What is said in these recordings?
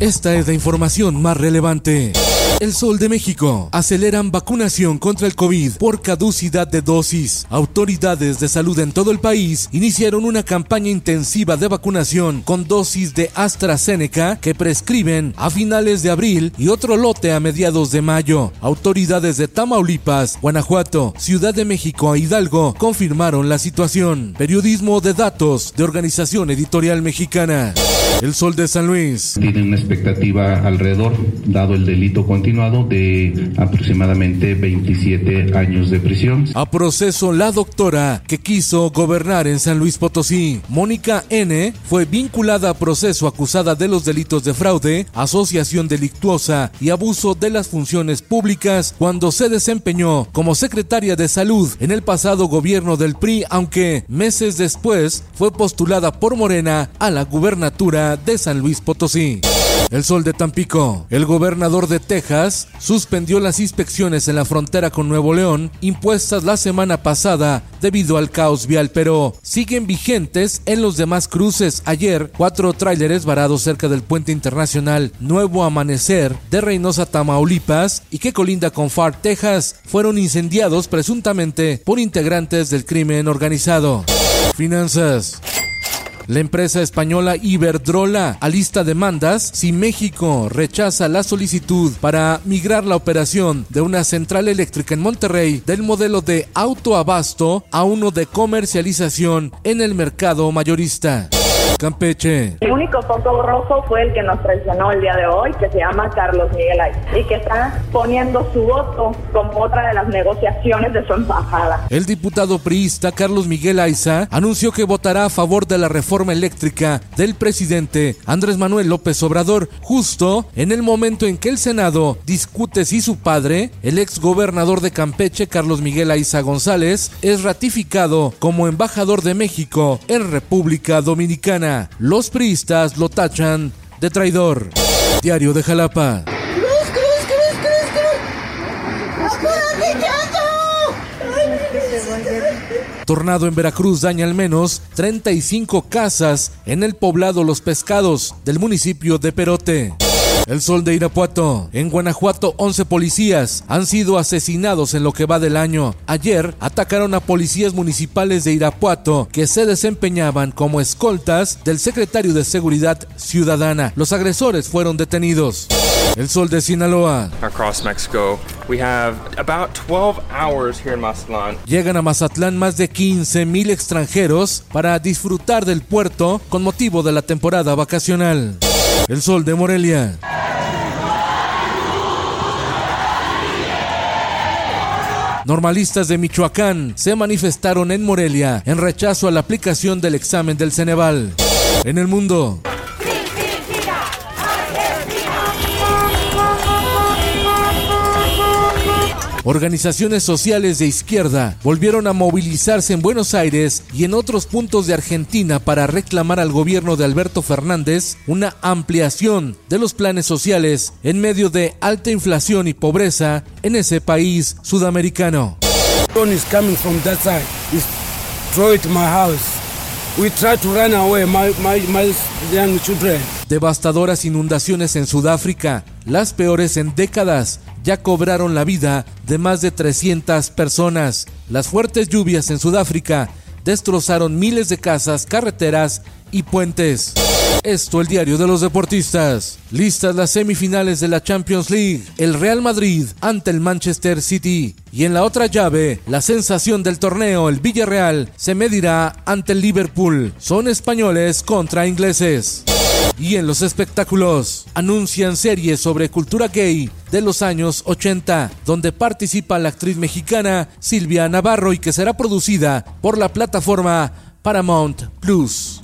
Esta es la información más relevante. El Sol de México. Aceleran vacunación contra el COVID por caducidad de dosis. Autoridades de salud en todo el país iniciaron una campaña intensiva de vacunación con dosis de AstraZeneca que prescriben a finales de abril y otro lote a mediados de mayo. Autoridades de Tamaulipas, Guanajuato, Ciudad de México e Hidalgo confirmaron la situación. Periodismo de datos de Organización Editorial Mexicana. El Sol de San Luis. Tienen una expectativa alrededor, dado el delito continuado, de aproximadamente 27 años de prisión. A proceso la doctora que quiso gobernar en San Luis Potosí. Mónica N. fue vinculada a proceso acusada de los delitos de fraude, asociación delictuosa y abuso de las funciones públicas cuando se desempeñó como secretaria de salud en el pasado gobierno del PRI, aunque meses después fue postulada por Morena a la gubernatura de San Luis Potosí. El sol de Tampico. El gobernador de Texas suspendió las inspecciones en la frontera con Nuevo León impuestas la semana pasada debido al caos vial, pero siguen vigentes en los demás cruces. Ayer, cuatro tráileres varados cerca del puente internacional Nuevo Amanecer de Reynosa, Tamaulipas y que colinda con Far, Texas, fueron incendiados presuntamente por integrantes del crimen organizado. Finanzas. La empresa española Iberdrola alista demandas si México rechaza la solicitud para migrar la operación de una central eléctrica en Monterrey del modelo de autoabasto a uno de comercialización en el mercado mayorista. Campeche. El único foco rojo fue el que nos traicionó el día de hoy, que se llama Carlos Miguel Aiza, y que está poniendo su voto como otra de las negociaciones de su embajada. El diputado priista Carlos Miguel Aiza anunció que votará a favor de la reforma eléctrica del presidente Andrés Manuel López Obrador, justo en el momento en que el Senado discute si su padre, el ex gobernador de Campeche, Carlos Miguel Aiza González, es ratificado como embajador de México en República Dominicana. Los priistas lo tachan de traidor. Diario de Jalapa. Tornado en Veracruz daña al menos 35 casas en el poblado Los Pescados del municipio de Perote. El sol de Irapuato. En Guanajuato, 11 policías han sido asesinados en lo que va del año. Ayer atacaron a policías municipales de Irapuato que se desempeñaban como escoltas del secretario de Seguridad Ciudadana. Los agresores fueron detenidos. El sol de Sinaloa. Across Mexico, we have about 12 hours here in Mazatlán. Llegan a Mazatlán más de 15 mil extranjeros para disfrutar del puerto con motivo de la temporada vacacional. El sol de Morelia. Normalistas de Michoacán se manifestaron en Morelia en rechazo a la aplicación del examen del Ceneval. En el mundo. Organizaciones sociales de izquierda volvieron a movilizarse en Buenos Aires y en otros puntos de Argentina para reclamar al gobierno de Alberto Fernández una ampliación de los planes sociales en medio de alta inflación y pobreza en ese país sudamericano. Devastadoras inundaciones en Sudáfrica, las peores en décadas, ya cobraron la vida de más de 300 personas. Las fuertes lluvias en Sudáfrica destrozaron miles de casas, carreteras y puentes. Esto el diario de los deportistas. Listas las semifinales de la Champions League. El Real Madrid ante el Manchester City. Y en la otra llave, la sensación del torneo, el Villarreal, se medirá ante el Liverpool. Son españoles contra ingleses. Y en los espectáculos, anuncian series sobre cultura gay de los años 80, donde participa la actriz mexicana Silvia Navarro y que será producida por la plataforma Paramount Plus.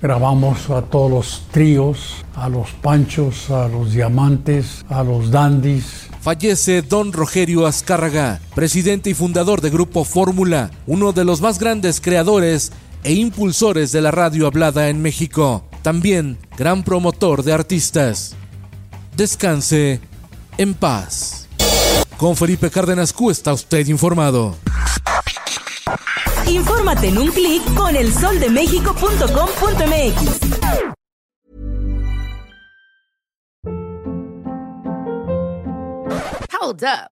Grabamos a todos los tríos, a los panchos, a los diamantes, a los dandis. Fallece don Rogerio Azcárraga, presidente y fundador de Grupo Fórmula, uno de los más grandes creadores e impulsores de la radio hablada en México. También gran promotor de artistas. Descanse en paz. Con Felipe Cárdenas Q está usted informado. Infórmate en un clic con elsoldemexico.com.mx. Hold up.